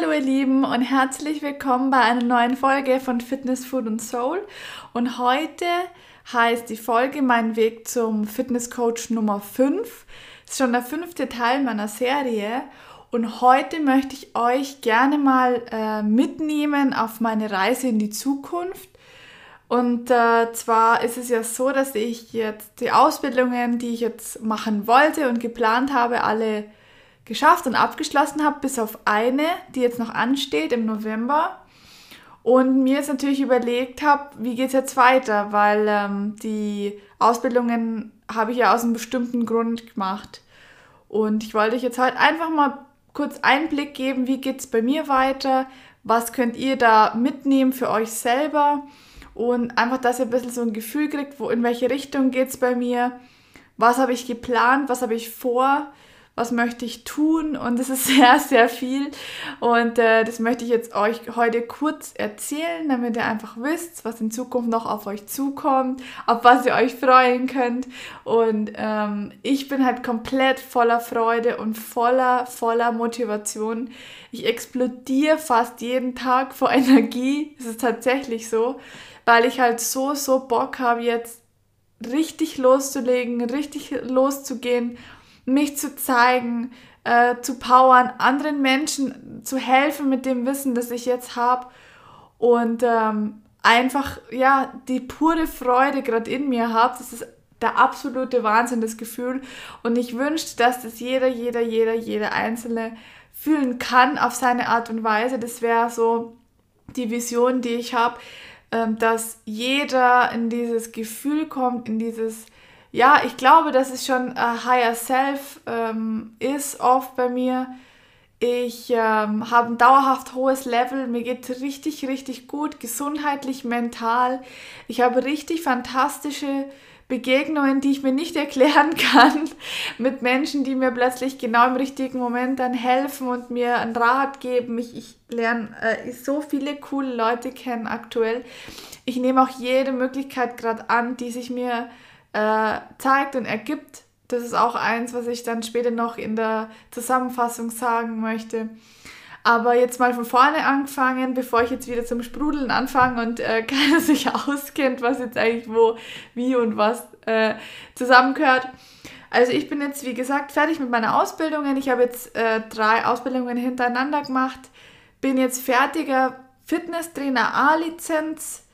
Hallo ihr Lieben und herzlich willkommen bei einer neuen Folge von Fitness, Food und Soul. Und heute heißt die Folge Mein Weg zum Fitness Coach Nummer 5. Das ist schon der fünfte Teil meiner Serie. Und heute möchte ich euch gerne mal äh, mitnehmen auf meine Reise in die Zukunft. Und äh, zwar ist es ja so, dass ich jetzt die Ausbildungen, die ich jetzt machen wollte und geplant habe, alle geschafft und abgeschlossen habe, bis auf eine, die jetzt noch ansteht im November. Und mir jetzt natürlich überlegt habe, wie geht es jetzt weiter, weil ähm, die Ausbildungen habe ich ja aus einem bestimmten Grund gemacht. Und ich wollte euch jetzt heute einfach mal kurz Einblick geben, wie geht es bei mir weiter, was könnt ihr da mitnehmen für euch selber und einfach, dass ihr ein bisschen so ein Gefühl kriegt, wo in welche Richtung geht es bei mir, was habe ich geplant, was habe ich vor was möchte ich tun? Und es ist sehr, sehr viel. Und äh, das möchte ich jetzt euch heute kurz erzählen, damit ihr einfach wisst, was in Zukunft noch auf euch zukommt, auf was ihr euch freuen könnt. Und ähm, ich bin halt komplett voller Freude und voller, voller Motivation. Ich explodiere fast jeden Tag vor Energie, es ist tatsächlich so, weil ich halt so, so Bock habe jetzt richtig loszulegen, richtig loszugehen mich zu zeigen, äh, zu powern, anderen Menschen zu helfen mit dem Wissen, das ich jetzt habe und ähm, einfach ja die pure Freude gerade in mir habe. Das ist der absolute Wahnsinn, das Gefühl. Und ich wünsche, dass das jeder, jeder, jeder, jeder Einzelne fühlen kann auf seine Art und Weise. Das wäre so die Vision, die ich habe, ähm, dass jeder in dieses Gefühl kommt, in dieses ja, ich glaube, dass es schon a Higher Self ähm, ist oft bei mir. Ich ähm, habe ein dauerhaft hohes Level, mir geht richtig, richtig gut, gesundheitlich, mental. Ich habe richtig fantastische Begegnungen, die ich mir nicht erklären kann, mit Menschen, die mir plötzlich genau im richtigen Moment dann helfen und mir einen Rat geben. Ich, ich lerne äh, so viele coole Leute kennen aktuell. Ich nehme auch jede Möglichkeit gerade an, die sich mir äh, zeigt und ergibt. Das ist auch eins, was ich dann später noch in der Zusammenfassung sagen möchte. Aber jetzt mal von vorne angefangen, bevor ich jetzt wieder zum Sprudeln anfange und äh, keiner sich auskennt, was jetzt eigentlich wo, wie und was äh, zusammengehört. Also ich bin jetzt, wie gesagt, fertig mit meiner Ausbildungen. Ich habe jetzt äh, drei Ausbildungen hintereinander gemacht. Bin jetzt fertiger Fitnesstrainer A-Lizenz.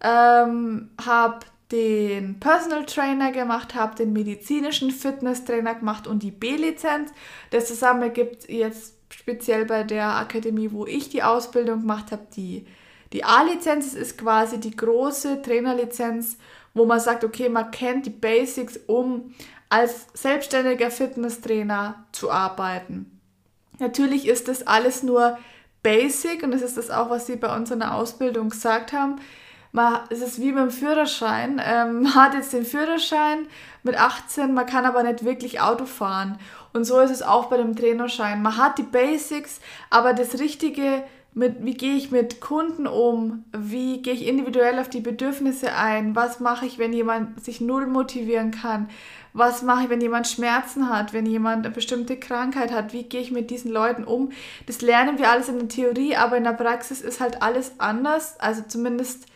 Ähm, habe den Personal Trainer gemacht habe, den medizinischen Fitnesstrainer gemacht und die B-Lizenz. Das zusammen gibt jetzt speziell bei der Akademie, wo ich die Ausbildung gemacht habe, die, die A-Lizenz. Ist quasi die große Trainerlizenz, wo man sagt, okay, man kennt die Basics, um als selbstständiger Fitnesstrainer zu arbeiten. Natürlich ist das alles nur Basic und das ist das auch, was sie bei uns in der Ausbildung gesagt haben man, es ist wie beim Führerschein. Ähm, man hat jetzt den Führerschein mit 18, man kann aber nicht wirklich Auto fahren. Und so ist es auch bei dem Trainerschein. Man hat die Basics, aber das Richtige, mit, wie gehe ich mit Kunden um, wie gehe ich individuell auf die Bedürfnisse ein, was mache ich, wenn jemand sich null motivieren kann, was mache ich, wenn jemand Schmerzen hat, wenn jemand eine bestimmte Krankheit hat, wie gehe ich mit diesen Leuten um. Das lernen wir alles in der Theorie, aber in der Praxis ist halt alles anders, also zumindest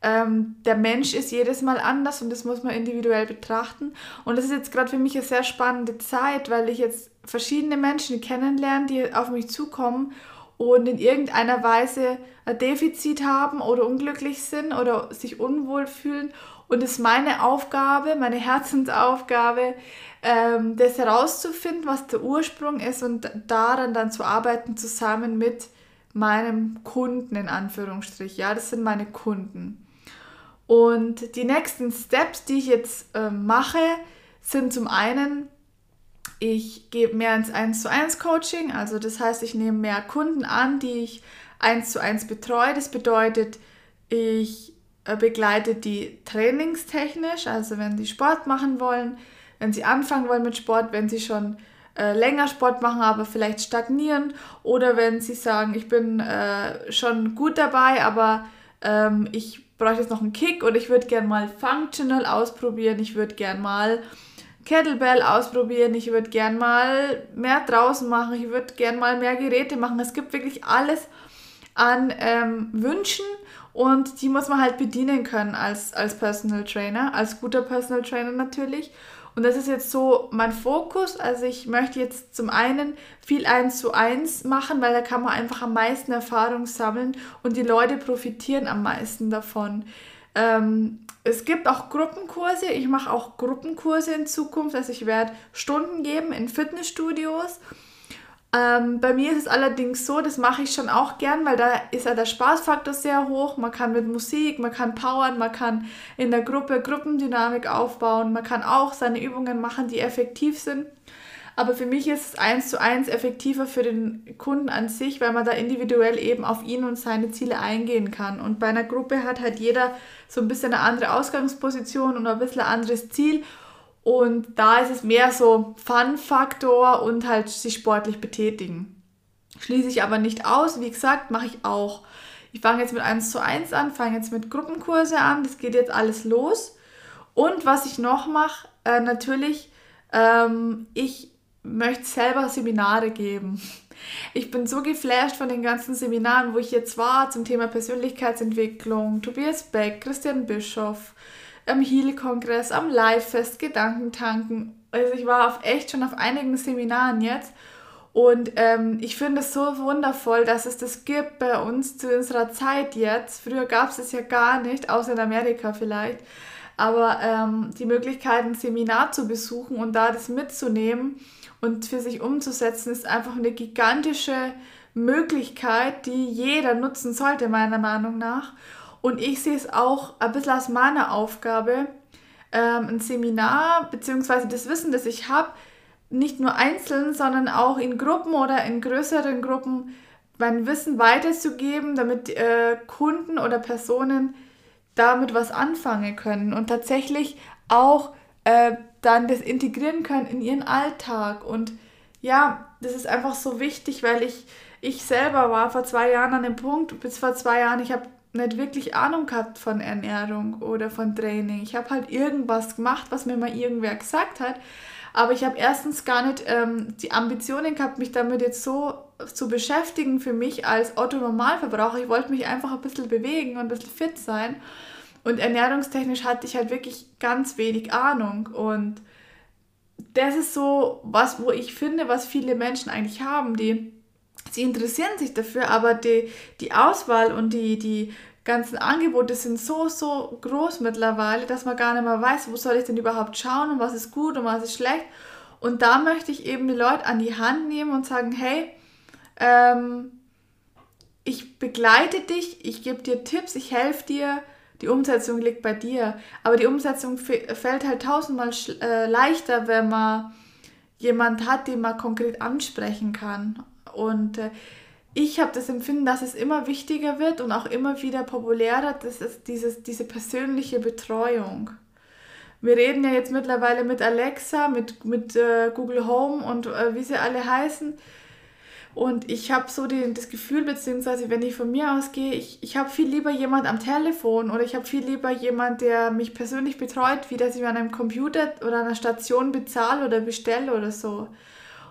ähm, der Mensch ist jedes Mal anders und das muss man individuell betrachten. Und das ist jetzt gerade für mich eine sehr spannende Zeit, weil ich jetzt verschiedene Menschen kennenlerne, die auf mich zukommen und in irgendeiner Weise ein Defizit haben oder unglücklich sind oder sich unwohl fühlen. Und es ist meine Aufgabe, meine Herzensaufgabe, ähm, das herauszufinden, was der Ursprung ist und daran dann zu arbeiten, zusammen mit meinem Kunden in Anführungsstrich. Ja, das sind meine Kunden. Und die nächsten Steps, die ich jetzt äh, mache, sind zum einen, ich gebe mehr ins 1 zu 1 Coaching, also das heißt, ich nehme mehr Kunden an, die ich 1 zu 1 betreue. Das bedeutet, ich äh, begleite die trainingstechnisch, also wenn sie Sport machen wollen, wenn sie anfangen wollen mit Sport, wenn sie schon äh, länger Sport machen, aber vielleicht stagnieren. Oder wenn sie sagen, ich bin äh, schon gut dabei, aber ähm, ich brauche jetzt noch einen Kick oder ich würde gerne mal Functional ausprobieren, ich würde gerne mal Kettlebell ausprobieren, ich würde gern mal mehr draußen machen, ich würde gern mal mehr Geräte machen. Es gibt wirklich alles an ähm, Wünschen und die muss man halt bedienen können als, als Personal Trainer, als guter Personal Trainer natürlich. Und das ist jetzt so mein Fokus. Also ich möchte jetzt zum einen viel eins zu eins machen, weil da kann man einfach am meisten Erfahrung sammeln und die Leute profitieren am meisten davon. Ähm, es gibt auch Gruppenkurse. Ich mache auch Gruppenkurse in Zukunft. Also ich werde Stunden geben in Fitnessstudios ähm, bei mir ist es allerdings so, das mache ich schon auch gern, weil da ist ja der Spaßfaktor sehr hoch. Man kann mit Musik, man kann powern, man kann in der Gruppe Gruppendynamik aufbauen, man kann auch seine Übungen machen, die effektiv sind. Aber für mich ist es eins zu eins effektiver für den Kunden an sich, weil man da individuell eben auf ihn und seine Ziele eingehen kann. Und bei einer Gruppe hat halt jeder so ein bisschen eine andere Ausgangsposition und ein bisschen ein anderes Ziel. Und da ist es mehr so Fun-Faktor und halt sich sportlich betätigen. Schließe ich aber nicht aus. Wie gesagt, mache ich auch. Ich fange jetzt mit 1 zu 1 an, fange jetzt mit Gruppenkurse an. Das geht jetzt alles los. Und was ich noch mache, äh, natürlich, ähm, ich möchte selber Seminare geben. Ich bin so geflasht von den ganzen Seminaren, wo ich jetzt war zum Thema Persönlichkeitsentwicklung. Tobias Beck, Christian Bischoff, am Heal-Kongress, am Live-Fest, Gedankentanken. Also ich war auf echt schon auf einigen Seminaren jetzt. Und ähm, ich finde es so wundervoll, dass es das gibt bei uns zu unserer Zeit jetzt. Früher gab es es ja gar nicht, außer in Amerika vielleicht. Aber ähm, die Möglichkeit, ein Seminar zu besuchen und da das mitzunehmen und für sich umzusetzen, ist einfach eine gigantische Möglichkeit, die jeder nutzen sollte, meiner Meinung nach. Und ich sehe es auch ein bisschen als meine Aufgabe, ähm, ein Seminar bzw. das Wissen, das ich habe, nicht nur einzeln, sondern auch in Gruppen oder in größeren Gruppen mein Wissen weiterzugeben, damit äh, Kunden oder Personen damit was anfangen können und tatsächlich auch äh, dann das integrieren können in ihren Alltag. Und ja, das ist einfach so wichtig, weil ich, ich selber war vor zwei Jahren an dem Punkt, bis vor zwei Jahren, ich habe nicht wirklich Ahnung gehabt von Ernährung oder von Training. Ich habe halt irgendwas gemacht, was mir mal irgendwer gesagt hat. Aber ich habe erstens gar nicht ähm, die Ambitionen gehabt, mich damit jetzt so zu beschäftigen für mich als Otto-Normalverbraucher. Ich wollte mich einfach ein bisschen bewegen und ein bisschen fit sein. Und ernährungstechnisch hatte ich halt wirklich ganz wenig Ahnung. Und das ist so was, wo ich finde, was viele Menschen eigentlich haben, die sie interessieren sich dafür, aber die, die Auswahl und die, die ganzen Angebote sind so, so groß mittlerweile, dass man gar nicht mehr weiß, wo soll ich denn überhaupt schauen und was ist gut und was ist schlecht. Und da möchte ich eben die Leute an die Hand nehmen und sagen, hey, ähm, ich begleite dich, ich gebe dir Tipps, ich helfe dir, die Umsetzung liegt bei dir. Aber die Umsetzung fällt halt tausendmal äh, leichter, wenn man jemand hat, den man konkret ansprechen kann. Und äh, ich habe das Empfinden, dass es immer wichtiger wird und auch immer wieder populärer, das ist dieses, diese persönliche Betreuung. Wir reden ja jetzt mittlerweile mit Alexa, mit, mit äh, Google Home und äh, wie sie alle heißen. Und ich habe so die, das Gefühl, beziehungsweise wenn ich von mir ausgehe, ich, ich habe viel lieber jemand am Telefon oder ich habe viel lieber jemand, der mich persönlich betreut, wie dass ich an einem Computer oder einer Station bezahle oder bestelle oder so.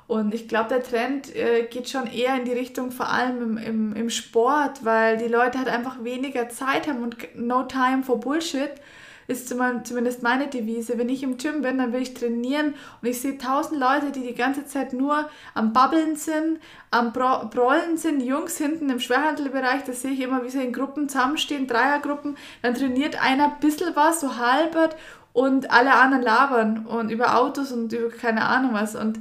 Und ich glaube, der Trend äh, geht schon eher in die Richtung, vor allem im, im, im Sport, weil die Leute halt einfach weniger Zeit haben und no time for Bullshit ist zumindest meine Devise. Wenn ich im Gym bin, dann will ich trainieren und ich sehe tausend Leute, die die ganze Zeit nur am Babbeln sind, am Bro Brollen sind, Jungs hinten im Schwerhandelbereich, das sehe ich immer, wie sie in Gruppen zusammenstehen, Dreiergruppen, dann trainiert einer ein bisschen was, so halbert und alle anderen labern und über Autos und über keine Ahnung was und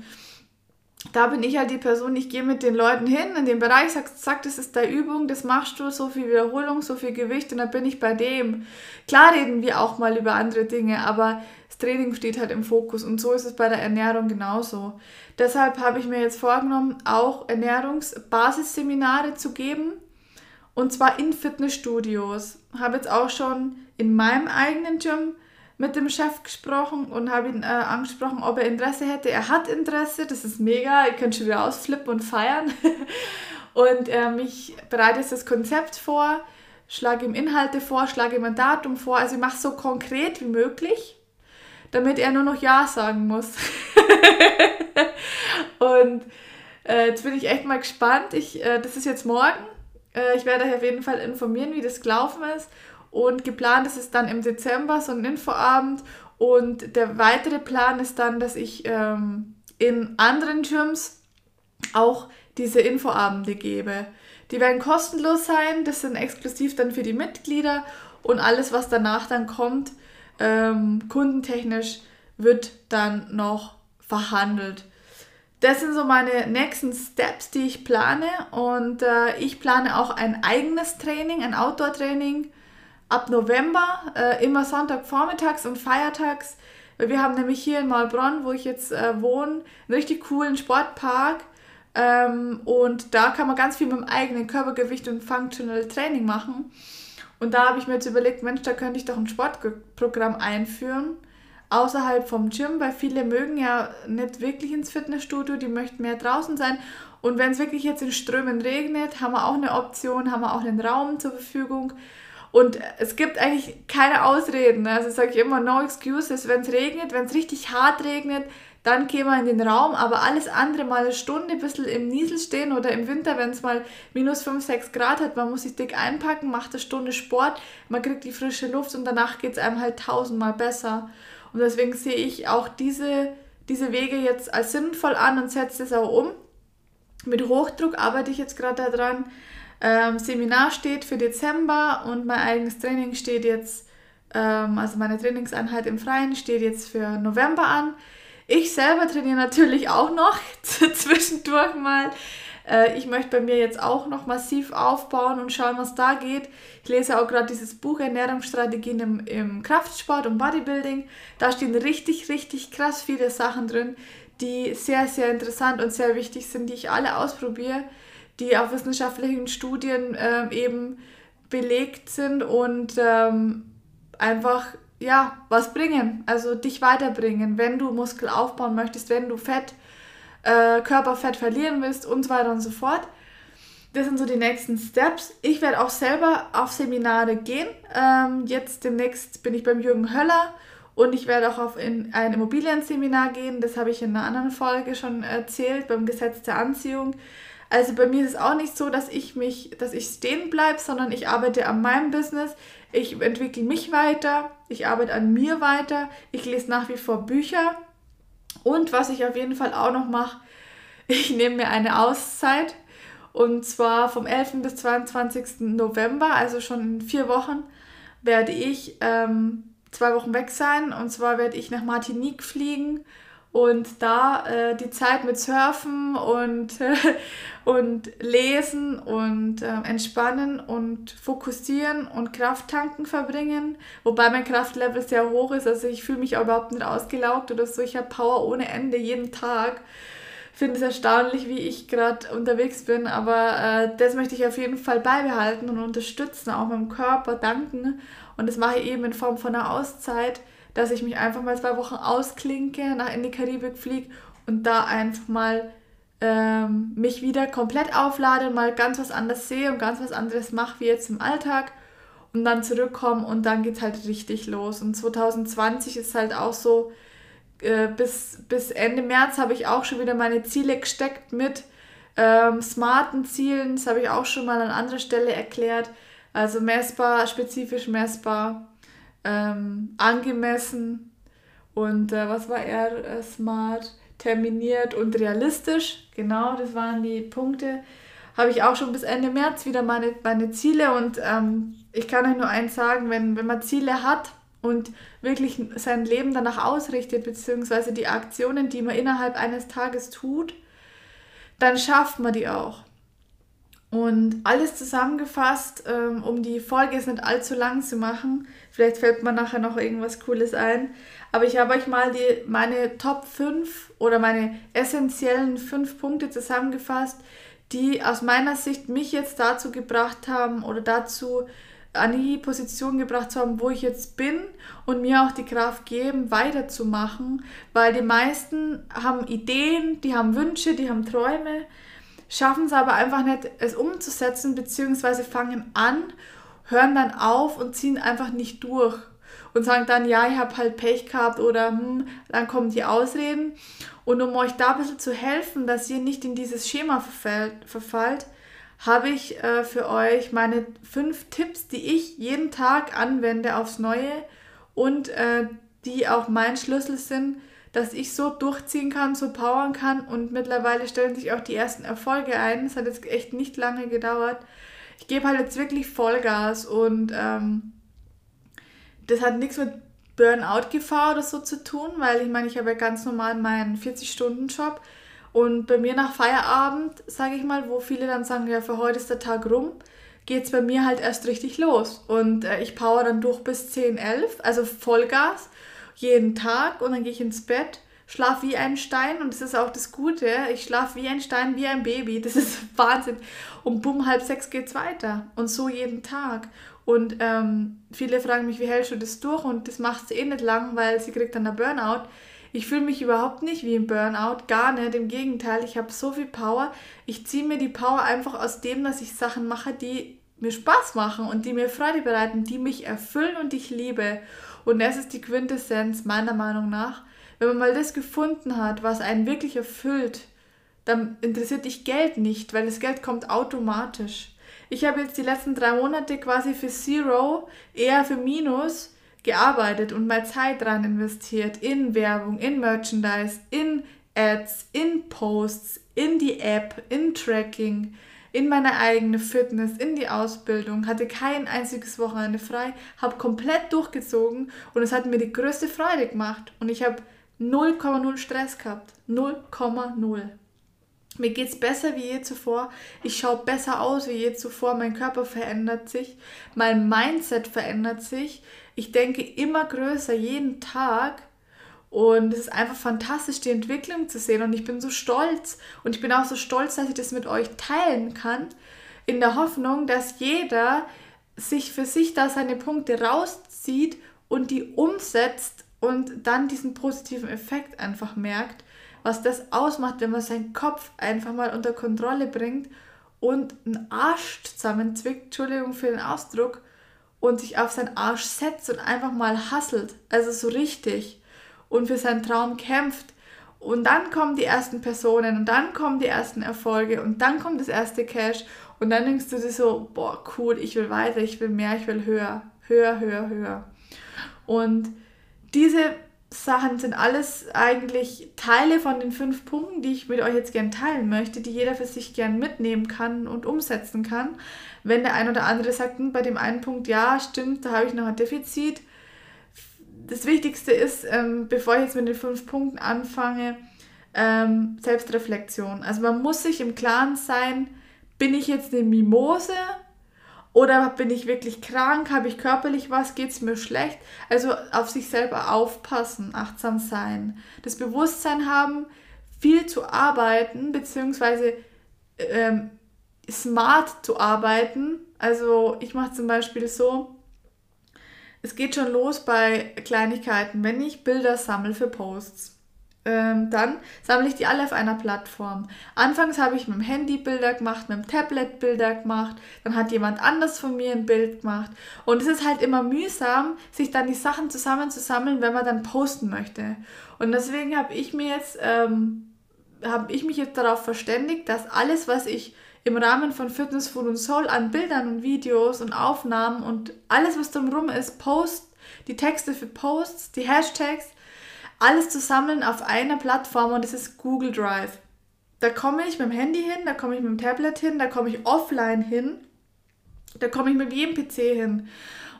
da bin ich halt die Person, ich gehe mit den Leuten hin in den Bereich, sag, sag, das ist deine Übung, das machst du, so viel Wiederholung, so viel Gewicht und dann bin ich bei dem. Klar reden wir auch mal über andere Dinge, aber das Training steht halt im Fokus und so ist es bei der Ernährung genauso. Deshalb habe ich mir jetzt vorgenommen, auch Ernährungsbasisseminare zu geben und zwar in Fitnessstudios. Habe jetzt auch schon in meinem eigenen Gym mit dem Chef gesprochen und habe ihn äh, angesprochen, ob er Interesse hätte. Er hat Interesse, das ist mega, ich könnte schon wieder ausflippen und feiern. und ähm, ich bereite jetzt das Konzept vor, schlage ihm Inhalte vor, schlage ihm ein Datum vor. Also ich mache es so konkret wie möglich, damit er nur noch Ja sagen muss. und äh, jetzt bin ich echt mal gespannt. Ich, äh, das ist jetzt morgen. Äh, ich werde euch auf jeden Fall informieren, wie das gelaufen ist. Und geplant ist es dann im Dezember, so ein Infoabend. Und der weitere Plan ist dann, dass ich ähm, in anderen Gyms auch diese Infoabende gebe. Die werden kostenlos sein, das sind exklusiv dann für die Mitglieder und alles, was danach dann kommt, ähm, kundentechnisch, wird dann noch verhandelt. Das sind so meine nächsten Steps, die ich plane und äh, ich plane auch ein eigenes Training, ein Outdoor-Training ab November, äh, immer Sonntagvormittags und Feiertags. Wir haben nämlich hier in Malbronn, wo ich jetzt äh, wohne, einen richtig coolen Sportpark. Ähm, und da kann man ganz viel mit dem eigenen Körpergewicht und Functional Training machen. Und da habe ich mir jetzt überlegt, Mensch, da könnte ich doch ein Sportprogramm einführen, außerhalb vom Gym, weil viele mögen ja nicht wirklich ins Fitnessstudio, die möchten mehr draußen sein. Und wenn es wirklich jetzt in Strömen regnet, haben wir auch eine Option, haben wir auch einen Raum zur Verfügung. Und es gibt eigentlich keine Ausreden. Ne? Also sage ich immer, no excuses. Wenn es regnet, wenn es richtig hart regnet, dann gehen wir in den Raum. Aber alles andere mal eine Stunde ein bisschen im Niesel stehen oder im Winter, wenn es mal minus 5, 6 Grad hat, man muss sich dick einpacken, macht eine Stunde Sport, man kriegt die frische Luft und danach geht es einem halt tausendmal besser. Und deswegen sehe ich auch diese, diese Wege jetzt als sinnvoll an und setze es auch um. Mit Hochdruck arbeite ich jetzt gerade daran, ähm, Seminar steht für Dezember und mein eigenes Training steht jetzt, ähm, also meine Trainingseinheit im Freien steht jetzt für November an. Ich selber trainiere natürlich auch noch zwischendurch mal. Äh, ich möchte bei mir jetzt auch noch massiv aufbauen und schauen, was da geht. Ich lese auch gerade dieses Buch Ernährungsstrategien im, im Kraftsport und Bodybuilding. Da stehen richtig, richtig krass viele Sachen drin, die sehr, sehr interessant und sehr wichtig sind, die ich alle ausprobiere die auf wissenschaftlichen Studien äh, eben belegt sind und ähm, einfach ja was bringen, also dich weiterbringen, wenn du Muskel aufbauen möchtest, wenn du Fett, äh, Körperfett verlieren willst und so weiter und so fort. Das sind so die nächsten Steps. Ich werde auch selber auf Seminare gehen. Ähm, jetzt demnächst bin ich beim Jürgen Höller und ich werde auch auf in ein Immobilienseminar gehen. Das habe ich in einer anderen Folge schon erzählt, beim Gesetz der Anziehung. Also bei mir ist es auch nicht so, dass ich mich, dass ich stehen bleibe, sondern ich arbeite an meinem Business, ich entwickle mich weiter, ich arbeite an mir weiter, ich lese nach wie vor Bücher. Und was ich auf jeden Fall auch noch mache, ich nehme mir eine Auszeit. Und zwar vom 11. bis 22. November, also schon in vier Wochen, werde ich ähm, zwei Wochen weg sein. Und zwar werde ich nach Martinique fliegen und da äh, die Zeit mit Surfen und, äh, und Lesen und äh, Entspannen und Fokussieren und Krafttanken verbringen. Wobei mein Kraftlevel sehr hoch ist. Also ich fühle mich überhaupt nicht ausgelaugt oder so. Ich habe Power ohne Ende jeden Tag. Finde es erstaunlich, wie ich gerade unterwegs bin. Aber äh, das möchte ich auf jeden Fall beibehalten und unterstützen, auch meinem Körper danken. Und das mache ich eben in Form von einer Auszeit dass ich mich einfach mal zwei Wochen ausklinke, nach in die Karibik fliege und da einfach mal ähm, mich wieder komplett auflade, mal ganz was anderes sehe und ganz was anderes mache wie jetzt im Alltag und dann zurückkomme und dann geht halt richtig los. Und 2020 ist halt auch so, äh, bis, bis Ende März habe ich auch schon wieder meine Ziele gesteckt mit ähm, smarten Zielen. Das habe ich auch schon mal an anderer Stelle erklärt. Also messbar, spezifisch messbar ähm, angemessen und äh, was war er? Äh, smart, terminiert und realistisch. Genau, das waren die Punkte. Habe ich auch schon bis Ende März wieder meine, meine Ziele und ähm, ich kann euch nur eins sagen, wenn, wenn man Ziele hat und wirklich sein Leben danach ausrichtet, beziehungsweise die Aktionen, die man innerhalb eines Tages tut, dann schafft man die auch. Und alles zusammengefasst, ähm, um die Folge jetzt nicht allzu lang zu machen, vielleicht fällt mir nachher noch irgendwas Cooles ein, aber ich habe euch mal die, meine Top 5 oder meine essentiellen 5 Punkte zusammengefasst, die aus meiner Sicht mich jetzt dazu gebracht haben oder dazu an die Position gebracht haben, wo ich jetzt bin und mir auch die Kraft geben, weiterzumachen, weil die meisten haben Ideen, die haben Wünsche, die haben Träume, schaffen es aber einfach nicht, es umzusetzen, beziehungsweise fangen an, hören dann auf und ziehen einfach nicht durch. und sagen dann, ja, ich habe halt Pech gehabt oder hm, dann kommen die Ausreden. Und um euch da ein bisschen zu helfen, dass ihr nicht in dieses Schema verfällt, verfallt, habe ich äh, für euch meine fünf Tipps, die ich jeden Tag anwende aufs Neue und äh, die auch mein Schlüssel sind, dass ich so durchziehen kann, so powern kann und mittlerweile stellen sich auch die ersten Erfolge ein. Es hat jetzt echt nicht lange gedauert. Ich gebe halt jetzt wirklich Vollgas und ähm, das hat nichts mit Burnout-Gefahr oder so zu tun, weil ich meine, ich habe ja ganz normal meinen 40-Stunden-Job und bei mir nach Feierabend, sage ich mal, wo viele dann sagen, ja, für heute ist der Tag rum, geht es bei mir halt erst richtig los. Und äh, ich power dann durch bis 10, 11, also Vollgas, jeden Tag und dann gehe ich ins Bett, schlafe wie ein Stein und das ist auch das Gute, ich schlafe wie ein Stein, wie ein Baby, das ist Wahnsinn. Und bumm, halb sechs geht's weiter und so jeden Tag. Und ähm, viele fragen mich, wie hältst du das durch? Und das machst du eh nicht lang, weil sie kriegt dann einen Burnout. Ich fühle mich überhaupt nicht wie im Burnout, gar nicht. Im Gegenteil, ich habe so viel Power. Ich ziehe mir die Power einfach aus dem, dass ich Sachen mache, die mir Spaß machen und die mir Freude bereiten, die mich erfüllen und ich liebe. Und das ist die Quintessenz meiner Meinung nach. Wenn man mal das gefunden hat, was einen wirklich erfüllt, dann interessiert dich Geld nicht, weil das Geld kommt automatisch. Ich habe jetzt die letzten drei Monate quasi für Zero, eher für Minus, gearbeitet und mal Zeit dran investiert in Werbung, in Merchandise, in Ads, in Posts, in die App, in Tracking, in meine eigene Fitness, in die Ausbildung, hatte kein einziges Wochenende frei, habe komplett durchgezogen und es hat mir die größte Freude gemacht und ich habe 0,0 Stress gehabt. 0,0. Mir geht es besser wie je zuvor. Ich schaue besser aus wie je zuvor. Mein Körper verändert sich. Mein Mindset verändert sich. Ich denke immer größer jeden Tag. Und es ist einfach fantastisch, die Entwicklung zu sehen. Und ich bin so stolz. Und ich bin auch so stolz, dass ich das mit euch teilen kann. In der Hoffnung, dass jeder sich für sich da seine Punkte rauszieht und die umsetzt und dann diesen positiven Effekt einfach merkt was das ausmacht, wenn man seinen Kopf einfach mal unter Kontrolle bringt und einen Arsch zusammenzwickt, Entschuldigung für den Ausdruck, und sich auf seinen Arsch setzt und einfach mal hasselt, also so richtig, und für seinen Traum kämpft. Und dann kommen die ersten Personen und dann kommen die ersten Erfolge und dann kommt das erste Cash und dann denkst du dir so, boah, cool, ich will weiter, ich will mehr, ich will höher, höher, höher, höher. Und diese Sachen sind alles eigentlich Teile von den fünf Punkten, die ich mit euch jetzt gern teilen möchte, die jeder für sich gern mitnehmen kann und umsetzen kann. Wenn der ein oder andere sagt, hm, bei dem einen Punkt, ja, stimmt, da habe ich noch ein Defizit. Das Wichtigste ist, ähm, bevor ich jetzt mit den fünf Punkten anfange, ähm, Selbstreflexion. Also man muss sich im Klaren sein, bin ich jetzt eine Mimose oder bin ich wirklich krank? Habe ich körperlich was? Geht es mir schlecht? Also auf sich selber aufpassen, achtsam sein. Das Bewusstsein haben, viel zu arbeiten, beziehungsweise ähm, smart zu arbeiten. Also ich mache zum Beispiel so, es geht schon los bei Kleinigkeiten, wenn ich Bilder sammle für Posts ähm, dann sammle ich die alle auf einer Plattform. Anfangs habe ich mit dem Handy Bilder gemacht, mit dem Tablet Bilder gemacht, dann hat jemand anders von mir ein Bild gemacht. Und es ist halt immer mühsam, sich dann die Sachen zusammenzusammeln, wenn man dann posten möchte. Und deswegen habe ich mir jetzt, ähm, habe ich mich jetzt darauf verständigt, dass alles, was ich im Rahmen von Fitness, Food und Soul an Bildern und Videos und Aufnahmen und alles, was drumherum ist, Post, die Texte für Posts, die Hashtags, alles zu sammeln auf einer Plattform und das ist Google Drive. Da komme ich mit dem Handy hin, da komme ich mit dem Tablet hin, da komme ich offline hin, da komme ich mit jedem PC hin.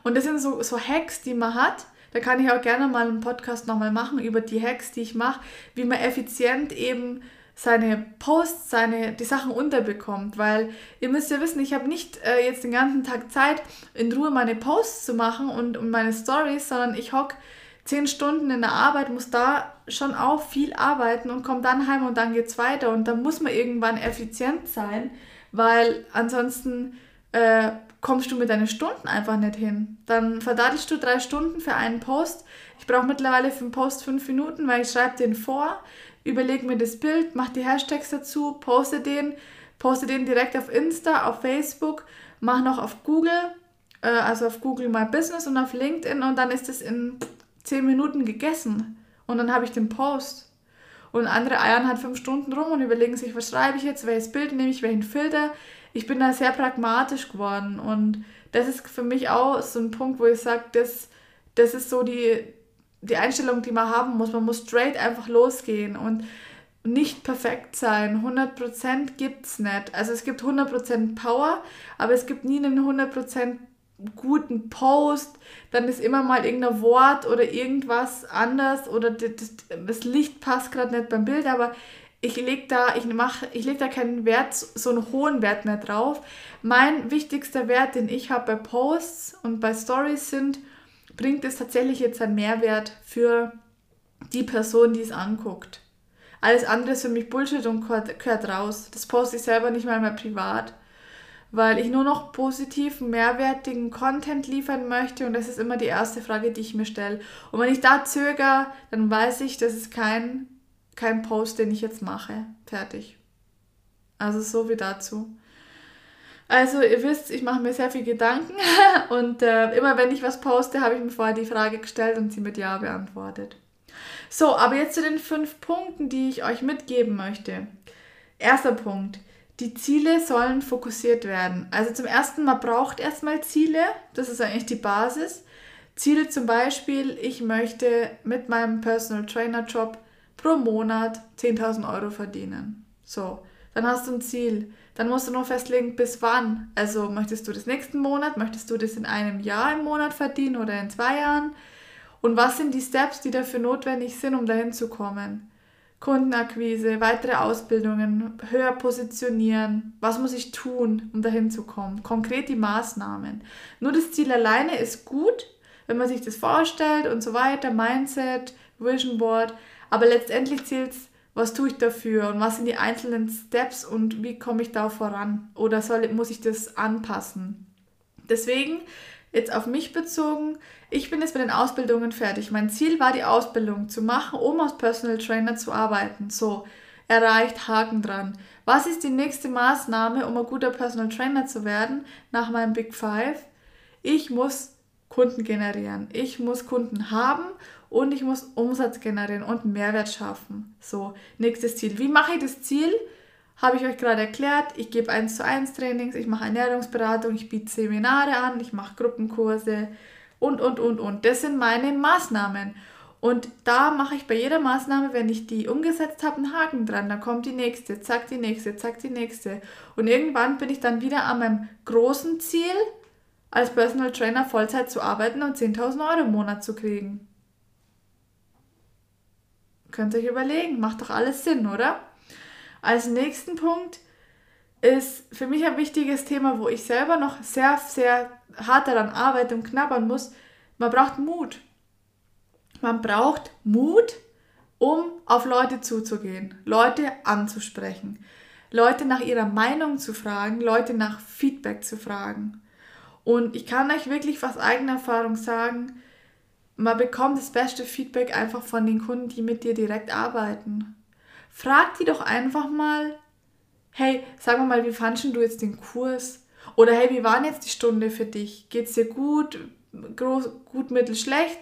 Und das sind so, so Hacks, die man hat. Da kann ich auch gerne mal einen Podcast nochmal machen über die Hacks, die ich mache, wie man effizient eben seine Posts, seine, die Sachen unterbekommt, weil ihr müsst ja wissen, ich habe nicht äh, jetzt den ganzen Tag Zeit, in Ruhe meine Posts zu machen und, und meine Stories, sondern ich hocke zehn Stunden in der Arbeit, muss da schon auch viel arbeiten und kommt dann heim und dann geht es weiter. Und da muss man irgendwann effizient sein, weil ansonsten äh, kommst du mit deinen Stunden einfach nicht hin. Dann verdattelst du drei Stunden für einen Post. Ich brauche mittlerweile für einen Post fünf Minuten, weil ich schreibe den vor, überlege mir das Bild, mache die Hashtags dazu, poste den, poste den direkt auf Insta, auf Facebook, mache noch auf Google äh, also auf Google My Business und auf LinkedIn und dann ist es in 10 Minuten gegessen. Und dann habe ich den Post. Und andere eiern halt fünf Stunden rum und überlegen sich, was schreibe ich jetzt, welches Bild nehme ich, welchen Filter. Ich bin da sehr pragmatisch geworden und das ist für mich auch so ein Punkt, wo ich sage, das, das ist so die, die Einstellung, die man haben muss. Man muss straight einfach losgehen und nicht perfekt sein. 100% gibt es nicht. Also es gibt 100% Power, aber es gibt nie einen 100% guten Post. Dann ist immer mal irgendein Wort oder irgendwas anders oder das, Licht passt gerade nicht beim Bild, aber ich lege da, ich ich leg da keinen Wert, so einen hohen Wert mehr drauf. Mein wichtigster Wert, den ich habe bei Posts und bei Stories sind, bringt es tatsächlich jetzt einen Mehrwert für die Person, die es anguckt. Alles andere ist für mich Bullshit und gehört raus. Das poste ich selber nicht mal mehr privat, weil ich nur noch positiven, mehrwertigen Content liefern möchte und das ist immer die erste Frage, die ich mir stelle. Und wenn ich da zögere, dann weiß ich, das ist kein, kein Post, den ich jetzt mache. Fertig. Also so wie dazu. Also ihr wisst, ich mache mir sehr viel Gedanken und äh, immer wenn ich was poste, habe ich mir vorher die Frage gestellt und sie mit Ja beantwortet. So, aber jetzt zu den fünf Punkten, die ich euch mitgeben möchte. Erster Punkt. Die Ziele sollen fokussiert werden. Also zum ersten, man braucht erstmal Ziele. Das ist eigentlich die Basis. Ziele zum Beispiel, ich möchte mit meinem Personal Trainer Job pro Monat 10.000 Euro verdienen. So, dann hast du ein Ziel. Dann musst du noch festlegen, bis wann. Also möchtest du das nächsten Monat, möchtest du das in einem Jahr im Monat verdienen oder in zwei Jahren? Und was sind die Steps, die dafür notwendig sind, um dahin zu kommen? Kundenakquise, weitere Ausbildungen, höher positionieren. Was muss ich tun, um dahin zu kommen? Konkret die Maßnahmen. Nur das Ziel alleine ist gut, wenn man sich das vorstellt und so weiter, Mindset, Vision Board. Aber letztendlich zählt es, was tue ich dafür und was sind die einzelnen Steps und wie komme ich da voran? Oder soll, muss ich das anpassen? Deswegen jetzt auf mich bezogen, ich bin jetzt mit den Ausbildungen fertig. Mein Ziel war, die Ausbildung zu machen, um als Personal Trainer zu arbeiten. So, erreicht, Haken dran. Was ist die nächste Maßnahme, um ein guter Personal Trainer zu werden nach meinem Big Five? Ich muss Kunden generieren. Ich muss Kunden haben und ich muss Umsatz generieren und Mehrwert schaffen. So, nächstes Ziel. Wie mache ich das Ziel? habe ich euch gerade erklärt. Ich gebe 1 zu 1 Trainings, ich mache Ernährungsberatung, ich biete Seminare an, ich mache Gruppenkurse und, und, und, und. Das sind meine Maßnahmen. Und da mache ich bei jeder Maßnahme, wenn ich die umgesetzt habe, einen Haken dran. Dann kommt die nächste, zack, die nächste, zack, die nächste. Und irgendwann bin ich dann wieder an meinem großen Ziel, als Personal Trainer Vollzeit zu arbeiten und 10.000 Euro im Monat zu kriegen. Könnt ihr euch überlegen, macht doch alles Sinn, oder? Als nächsten Punkt ist für mich ein wichtiges Thema, wo ich selber noch sehr, sehr hart daran arbeite und knabbern muss. Man braucht Mut. Man braucht Mut, um auf Leute zuzugehen, Leute anzusprechen, Leute nach ihrer Meinung zu fragen, Leute nach Feedback zu fragen. Und ich kann euch wirklich aus eigener Erfahrung sagen, man bekommt das beste Feedback einfach von den Kunden, die mit dir direkt arbeiten. Frag die doch einfach mal, hey, sag mal, wie fandest du jetzt den Kurs? Oder hey, wie war jetzt die Stunde für dich? Geht es dir gut, groß, gut, mittel, schlecht?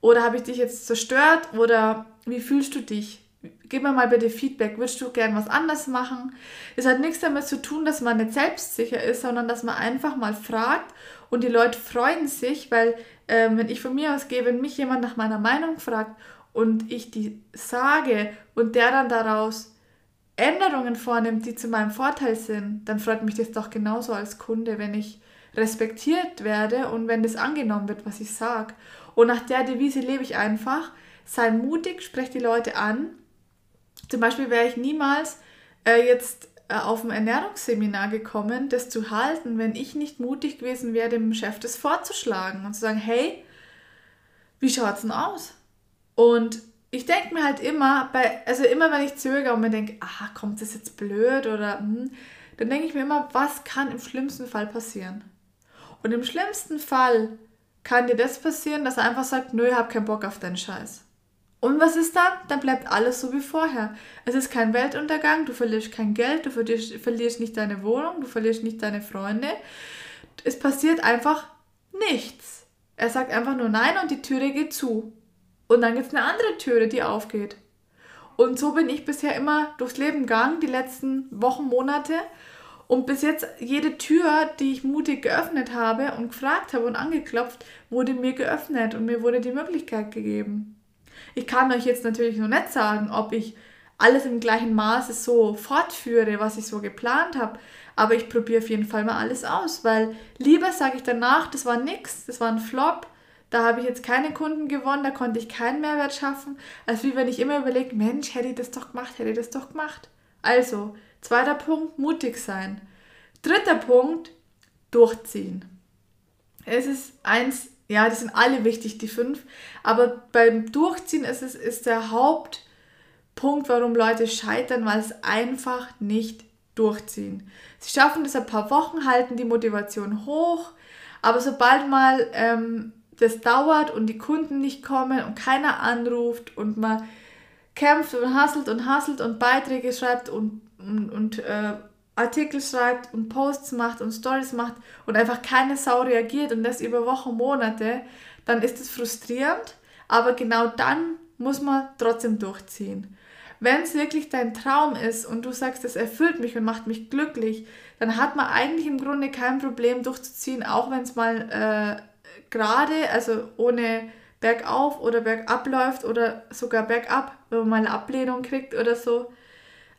Oder habe ich dich jetzt zerstört? Oder wie fühlst du dich? Gib mir mal bitte Feedback. Würdest du gern was anders machen? Es hat nichts damit zu tun, dass man nicht selbstsicher ist, sondern dass man einfach mal fragt und die Leute freuen sich, weil äh, wenn ich von mir aus gehe, wenn mich jemand nach meiner Meinung fragt und ich die sage und der dann daraus Änderungen vornimmt, die zu meinem Vorteil sind, dann freut mich das doch genauso als Kunde, wenn ich respektiert werde und wenn das angenommen wird, was ich sage. Und nach der Devise lebe ich einfach, sei mutig, sprech die Leute an. Zum Beispiel wäre ich niemals äh, jetzt äh, auf ein Ernährungsseminar gekommen, das zu halten, wenn ich nicht mutig gewesen wäre, dem Chef das vorzuschlagen und zu sagen, hey, wie schaut es denn aus? Und ich denke mir halt immer, bei, also immer wenn ich zögere und mir denke, ah, kommt das jetzt blöd oder hm, dann denke ich mir immer, was kann im schlimmsten Fall passieren? Und im schlimmsten Fall kann dir das passieren, dass er einfach sagt, nö, ich habe keinen Bock auf deinen Scheiß. Und was ist dann? Dann bleibt alles so wie vorher. Es ist kein Weltuntergang, du verlierst kein Geld, du verlierst, verlierst nicht deine Wohnung, du verlierst nicht deine Freunde. Es passiert einfach Nichts. Er sagt einfach nur Nein und die Türe geht zu. Und dann gibt es eine andere Türe, die aufgeht. Und so bin ich bisher immer durchs Leben gegangen, die letzten Wochen, Monate. Und bis jetzt jede Tür, die ich mutig geöffnet habe und gefragt habe und angeklopft, wurde mir geöffnet und mir wurde die Möglichkeit gegeben. Ich kann euch jetzt natürlich noch nicht sagen, ob ich alles im gleichen Maße so fortführe, was ich so geplant habe. Aber ich probiere auf jeden Fall mal alles aus, weil lieber sage ich danach, das war nix, das war ein Flop, da habe ich jetzt keine Kunden gewonnen, da konnte ich keinen Mehrwert schaffen, als wie wenn ich immer überlege, Mensch, hätte ich das doch gemacht, hätte ich das doch gemacht. Also, zweiter Punkt, mutig sein. Dritter Punkt, durchziehen. Es ist eins, ja, die sind alle wichtig, die fünf, aber beim Durchziehen ist es ist der Hauptpunkt, warum Leute scheitern, weil es einfach nicht durchziehen. Sie schaffen das ein paar Wochen, halten die Motivation hoch, aber sobald mal ähm, das dauert und die Kunden nicht kommen und keiner anruft und man kämpft und hasselt und hasselt und Beiträge schreibt und, und, und äh, Artikel schreibt und Posts macht und Stories macht und einfach keine Sau reagiert und das über Wochen, Monate, dann ist es frustrierend, aber genau dann muss man trotzdem durchziehen. Wenn es wirklich dein Traum ist und du sagst, es erfüllt mich und macht mich glücklich, dann hat man eigentlich im Grunde kein Problem durchzuziehen, auch wenn es mal äh, gerade, also ohne bergauf oder bergab läuft oder sogar bergab, wenn man mal eine Ablehnung kriegt oder so.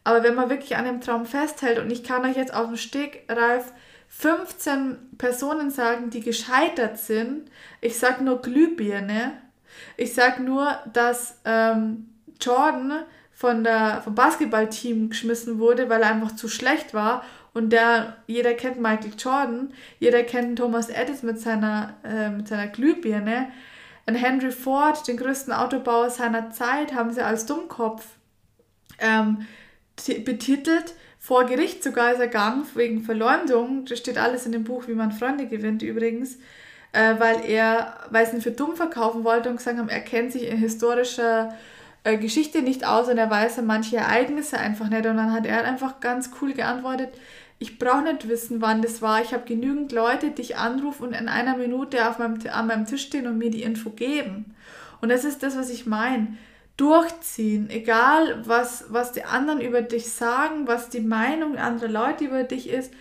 Aber wenn man wirklich an dem Traum festhält und ich kann euch jetzt auf dem Stegreif 15 Personen sagen, die gescheitert sind, ich sage nur Glühbirne, ich sage nur, dass ähm, Jordan von der, vom Basketballteam geschmissen wurde, weil er einfach zu schlecht war. Und der, jeder kennt Michael Jordan, jeder kennt Thomas Edison mit seiner, äh, mit seiner Glühbirne. Und Henry Ford, den größten Autobauer seiner Zeit, haben sie als Dummkopf ähm, betitelt. Vor Gericht sogar ist er gegangen wegen Verleumdung. Das steht alles in dem Buch, wie man Freunde gewinnt übrigens. Äh, weil er, weil sie ihn für dumm verkaufen wollte und gesagt haben, er kennt sich in historischer äh, Geschichte nicht aus und er weiß manche Ereignisse einfach nicht. Und dann hat er einfach ganz cool geantwortet, ich brauche nicht wissen, wann das war. Ich habe genügend Leute, die ich anrufe und in einer Minute auf meinem, an meinem Tisch stehen und mir die Info geben. Und das ist das, was ich meine. Durchziehen, egal was, was die anderen über dich sagen, was die Meinung anderer Leute über dich ist.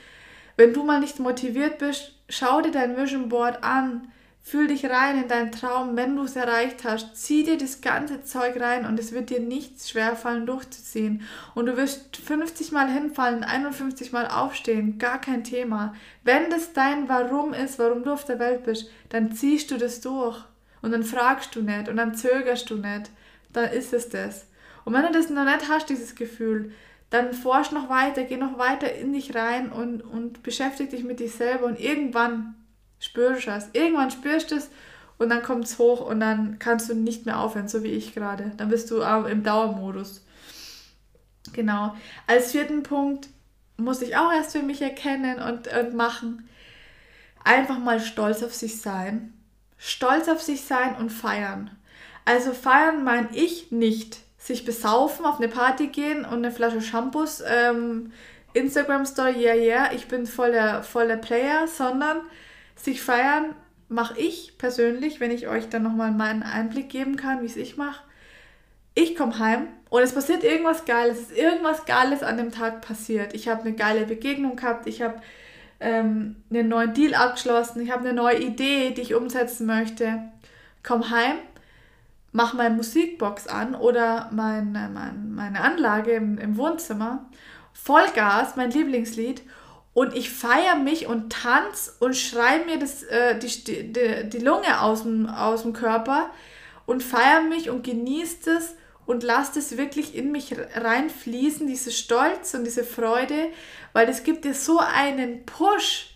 Wenn du mal nicht motiviert bist, schau dir dein Vision Board an. Fühl dich rein in deinen Traum, wenn du es erreicht hast. Zieh dir das ganze Zeug rein und es wird dir nichts schwerfallen durchzuziehen. Und du wirst 50 Mal hinfallen, 51 Mal aufstehen, gar kein Thema. Wenn das dein Warum ist, warum du auf der Welt bist, dann ziehst du das durch. Und dann fragst du nicht und dann zögerst du nicht. Dann ist es das. Und wenn du das noch nicht hast, dieses Gefühl, dann forsch noch weiter, geh noch weiter in dich rein und, und beschäftige dich mit dich selber und irgendwann spürst du es. Irgendwann spürst du es und dann kommt es hoch und dann kannst du nicht mehr aufhören, so wie ich gerade. Dann bist du im Dauermodus. Genau. Als vierten Punkt muss ich auch erst für mich erkennen und, und machen. Einfach mal stolz auf sich sein. Stolz auf sich sein und feiern. Also feiern meine ich nicht sich besaufen, auf eine Party gehen und eine Flasche Shampoos, ähm, Instagram Story, yeah, yeah, ich bin voller, voller Player, sondern sich feiern mache ich persönlich, wenn ich euch dann nochmal meinen Einblick geben kann, wie es ich mache. Ich komme heim und es passiert irgendwas Geiles. Es ist irgendwas Geiles an dem Tag passiert. Ich habe eine geile Begegnung gehabt. Ich habe ähm, einen neuen Deal abgeschlossen. Ich habe eine neue Idee, die ich umsetzen möchte. Komm heim, mache meine Musikbox an oder meine, meine, meine Anlage im, im Wohnzimmer. Vollgas, mein Lieblingslied und ich feiere mich und tanze und schreibe mir das, äh, die, die, die Lunge aus dem, aus dem Körper und feiere mich und genieße das und lasse das wirklich in mich reinfließen, diese Stolz und diese Freude, weil es gibt dir so einen Push.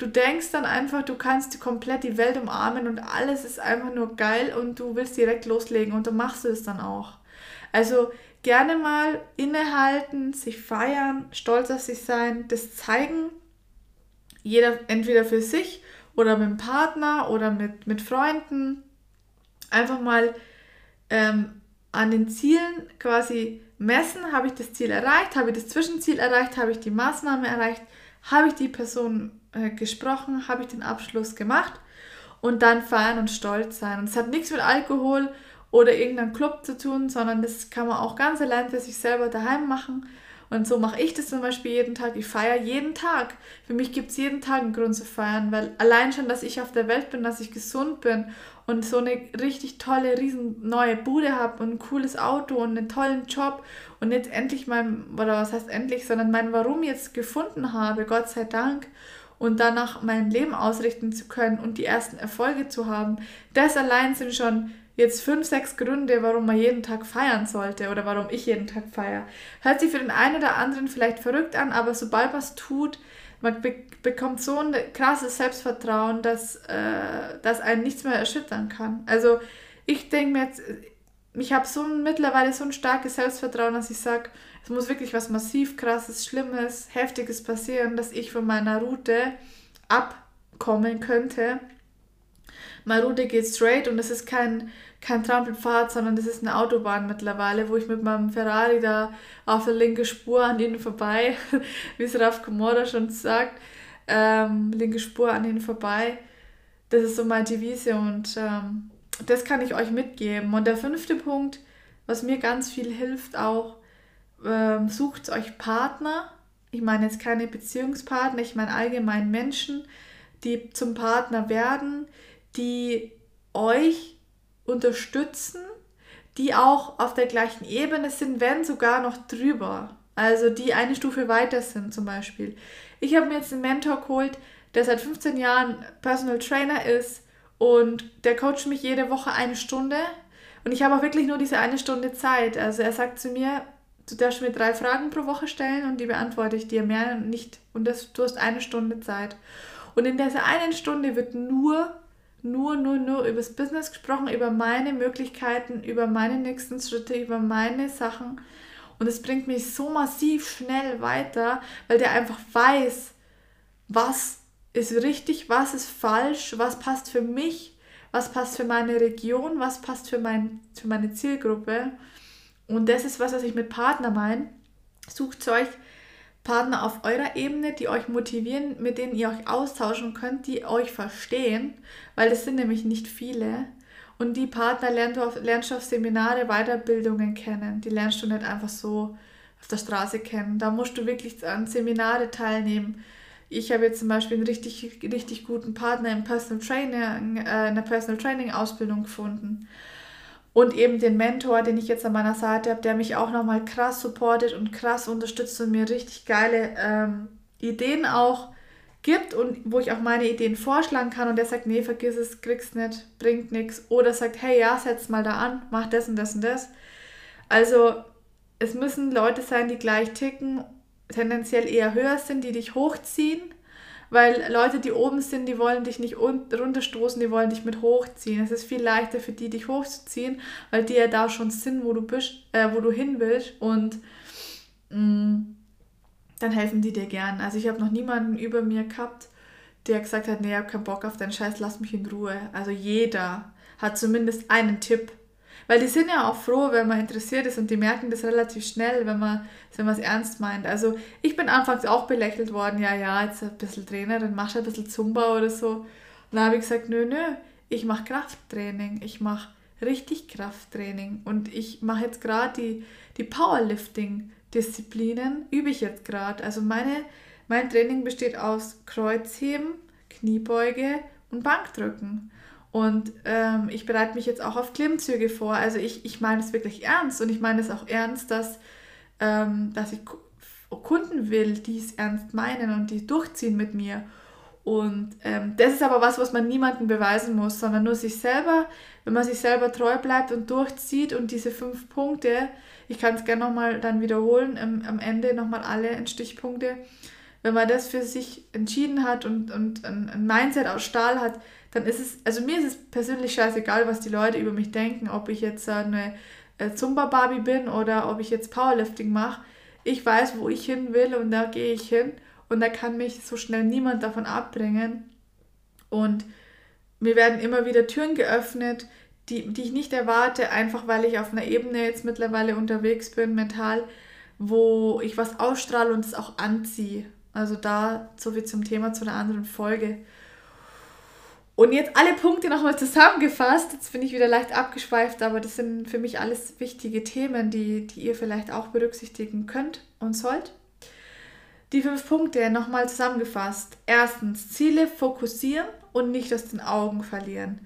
Du denkst dann einfach, du kannst komplett die Welt umarmen und alles ist einfach nur geil und du willst direkt loslegen und dann machst du es dann auch. Also gerne mal innehalten, sich feiern, stolz auf sich sein, das zeigen. Jeder entweder für sich oder mit dem Partner oder mit, mit Freunden. Einfach mal ähm, an den Zielen quasi messen, habe ich das Ziel erreicht, habe ich das Zwischenziel erreicht, habe ich die Maßnahme erreicht, habe ich die Person äh, gesprochen, habe ich den Abschluss gemacht und dann feiern und stolz sein. Und es hat nichts mit Alkohol oder irgendeinem Club zu tun, sondern das kann man auch ganz allein für sich selber daheim machen. Und so mache ich das zum Beispiel jeden Tag. Ich feiere jeden Tag. Für mich gibt es jeden Tag einen Grund zu feiern, weil allein schon, dass ich auf der Welt bin, dass ich gesund bin und so eine richtig tolle, riesen neue Bude habe und ein cooles Auto und einen tollen Job und jetzt endlich mein, oder was heißt endlich, sondern mein Warum jetzt gefunden habe, Gott sei Dank und danach mein Leben ausrichten zu können und die ersten Erfolge zu haben, das allein sind schon jetzt fünf, sechs Gründe, warum man jeden Tag feiern sollte oder warum ich jeden Tag feiere. Hört sich für den einen oder anderen vielleicht verrückt an, aber sobald man es tut, man be bekommt so ein krasses Selbstvertrauen, dass, äh, dass einen nichts mehr erschüttern kann. Also ich denke mir jetzt, ich habe so mittlerweile so ein starkes Selbstvertrauen, dass ich sage, es muss wirklich was massiv krasses, schlimmes, heftiges passieren, dass ich von meiner Route abkommen könnte. Meine Route geht straight und es ist kein kein Trampelpfad, sondern das ist eine Autobahn mittlerweile, wo ich mit meinem Ferrari da auf der linken Spur an ihnen vorbei, wie es Raf Komora schon sagt, ähm, linke Spur an ihnen vorbei. Das ist so meine Devise und ähm, das kann ich euch mitgeben. Und der fünfte Punkt, was mir ganz viel hilft auch, ähm, sucht euch Partner. Ich meine jetzt keine Beziehungspartner, ich meine allgemein Menschen, die zum Partner werden, die euch unterstützen, die auch auf der gleichen Ebene sind, wenn sogar noch drüber. Also die eine Stufe weiter sind zum Beispiel. Ich habe mir jetzt einen Mentor geholt, der seit 15 Jahren Personal Trainer ist und der coacht mich jede Woche eine Stunde und ich habe auch wirklich nur diese eine Stunde Zeit. Also er sagt zu mir, du darfst mir drei Fragen pro Woche stellen und die beantworte ich dir mehr nicht. Und das, du hast eine Stunde Zeit. Und in dieser einen Stunde wird nur nur, nur, nur über das Business gesprochen, über meine Möglichkeiten, über meine nächsten Schritte, über meine Sachen. Und es bringt mich so massiv schnell weiter, weil der einfach weiß, was ist richtig, was ist falsch, was passt für mich, was passt für meine Region, was passt für, mein, für meine Zielgruppe. Und das ist was, was ich mit Partner meine. Sucht euch Partner auf eurer Ebene, die euch motivieren, mit denen ihr euch austauschen könnt, die euch verstehen, weil es sind nämlich nicht viele. Und die Partner lernst du auf, lernst du auf Seminare, Weiterbildungen kennen. Die lernst du nicht einfach so auf der Straße kennen. Da musst du wirklich an Seminare teilnehmen. Ich habe jetzt zum Beispiel einen richtig, richtig guten Partner im Personal Training, äh, in der Personal Training Ausbildung gefunden und eben den Mentor, den ich jetzt an meiner Seite habe, der mich auch nochmal krass supportet und krass unterstützt und mir richtig geile ähm, Ideen auch gibt und wo ich auch meine Ideen vorschlagen kann und der sagt, nee, vergiss es, kriegst nicht, bringt nichts. Oder sagt, hey, ja, setz mal da an, mach das und das und das. Also es müssen Leute sein, die gleich ticken, tendenziell eher höher sind, die dich hochziehen weil Leute, die oben sind, die wollen dich nicht runterstoßen, die wollen dich mit hochziehen. Es ist viel leichter für die, dich hochzuziehen, weil die ja da schon sind, wo du bist, äh, wo du hin willst und mm, dann helfen die dir gern. Also ich habe noch niemanden über mir gehabt, der gesagt hat, nee, ich habe keinen Bock auf deinen Scheiß, lass mich in Ruhe. Also jeder hat zumindest einen Tipp weil die sind ja auch froh, wenn man interessiert ist und die merken das relativ schnell, wenn man es ernst meint. Also ich bin anfangs auch belächelt worden, ja, ja, jetzt ein bisschen Trainer, dann machst du ein bisschen Zumba oder so. Und dann habe ich gesagt, nö, nö, ich mache Krafttraining, ich mache richtig Krafttraining und ich mache jetzt gerade die, die Powerlifting-Disziplinen, übe ich jetzt gerade. Also meine, mein Training besteht aus Kreuzheben, Kniebeuge und Bankdrücken. Und ähm, ich bereite mich jetzt auch auf Klimmzüge vor. Also ich, ich meine es wirklich ernst und ich meine es auch ernst, dass, ähm, dass ich Kunden will, die es ernst meinen und die durchziehen mit mir. Und ähm, das ist aber was, was man niemandem beweisen muss, sondern nur sich selber, wenn man sich selber treu bleibt und durchzieht und diese fünf Punkte, ich kann es gerne nochmal dann wiederholen, am, am Ende nochmal alle in Stichpunkte, wenn man das für sich entschieden hat und, und ein, Mindset aus Stahl hat, dann ist es, also mir ist es persönlich scheißegal, was die Leute über mich denken, ob ich jetzt eine äh, Zumba-Barbie bin oder ob ich jetzt Powerlifting mache. Ich weiß, wo ich hin will und da gehe ich hin und da kann mich so schnell niemand davon abbringen. Und mir werden immer wieder Türen geöffnet, die, die ich nicht erwarte, einfach weil ich auf einer Ebene jetzt mittlerweile unterwegs bin, mental, wo ich was ausstrahle und es auch anziehe. Also da so wie zum Thema zu einer anderen Folge. Und jetzt alle Punkte nochmal zusammengefasst. Jetzt bin ich wieder leicht abgeschweift, aber das sind für mich alles wichtige Themen, die, die ihr vielleicht auch berücksichtigen könnt und sollt. Die fünf Punkte nochmal zusammengefasst. Erstens, Ziele fokussieren und nicht aus den Augen verlieren.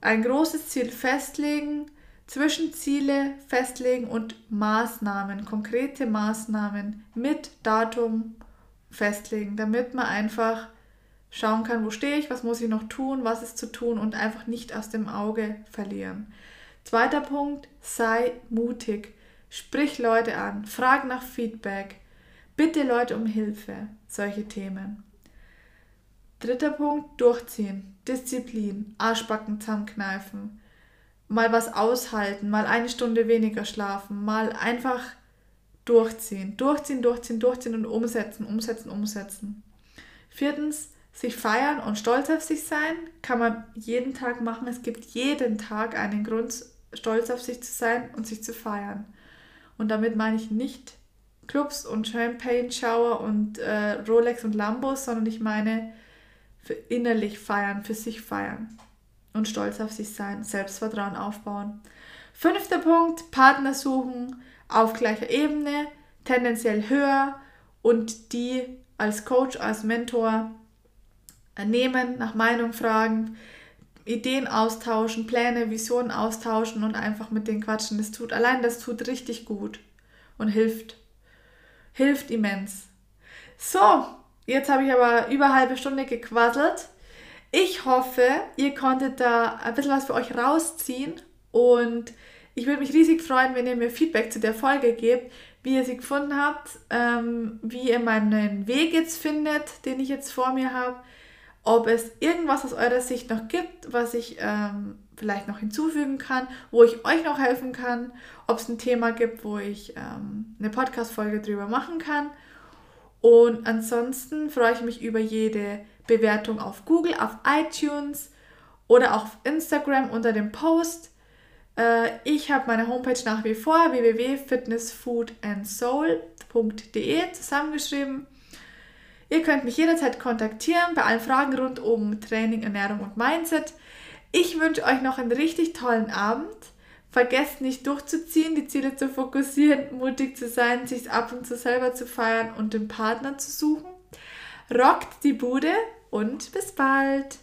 Ein großes Ziel festlegen, Zwischenziele festlegen und Maßnahmen, konkrete Maßnahmen mit Datum festlegen, damit man einfach schauen kann, wo stehe ich, was muss ich noch tun, was ist zu tun und einfach nicht aus dem Auge verlieren. Zweiter Punkt, sei mutig. Sprich Leute an, frag nach Feedback, bitte Leute um Hilfe, solche Themen. Dritter Punkt, durchziehen, Disziplin, Arschbacken zusammenkneifen, mal was aushalten, mal eine Stunde weniger schlafen, mal einfach durchziehen, durchziehen, durchziehen, durchziehen und umsetzen, umsetzen, umsetzen. Viertens, sich feiern und stolz auf sich sein, kann man jeden Tag machen. Es gibt jeden Tag einen Grund, stolz auf sich zu sein und sich zu feiern. Und damit meine ich nicht Clubs und Champagne Shower und äh, Rolex und Lambos, sondern ich meine für innerlich feiern, für sich feiern und stolz auf sich sein, Selbstvertrauen aufbauen. Fünfter Punkt, Partner suchen auf gleicher Ebene, tendenziell höher und die als Coach, als Mentor nehmen, nach Meinung fragen, Ideen austauschen, Pläne, Visionen austauschen und einfach mit denen quatschen. Das tut, allein das tut richtig gut und hilft. Hilft immens. So, jetzt habe ich aber über eine halbe Stunde gequasselt. Ich hoffe, ihr konntet da ein bisschen was für euch rausziehen und ich würde mich riesig freuen, wenn ihr mir Feedback zu der Folge gebt, wie ihr sie gefunden habt, ähm, wie ihr meinen Weg jetzt findet, den ich jetzt vor mir habe ob es irgendwas aus eurer Sicht noch gibt, was ich ähm, vielleicht noch hinzufügen kann, wo ich euch noch helfen kann, ob es ein Thema gibt, wo ich ähm, eine Podcast-Folge drüber machen kann. Und ansonsten freue ich mich über jede Bewertung auf Google, auf iTunes oder auch auf Instagram unter dem Post. Äh, ich habe meine Homepage nach wie vor www.fitnessfoodandsoul.de zusammengeschrieben. Ihr könnt mich jederzeit kontaktieren bei allen Fragen rund um Training, Ernährung und Mindset. Ich wünsche euch noch einen richtig tollen Abend. Vergesst nicht durchzuziehen, die Ziele zu fokussieren, mutig zu sein, sich ab und zu selber zu feiern und den Partner zu suchen. Rockt die Bude und bis bald!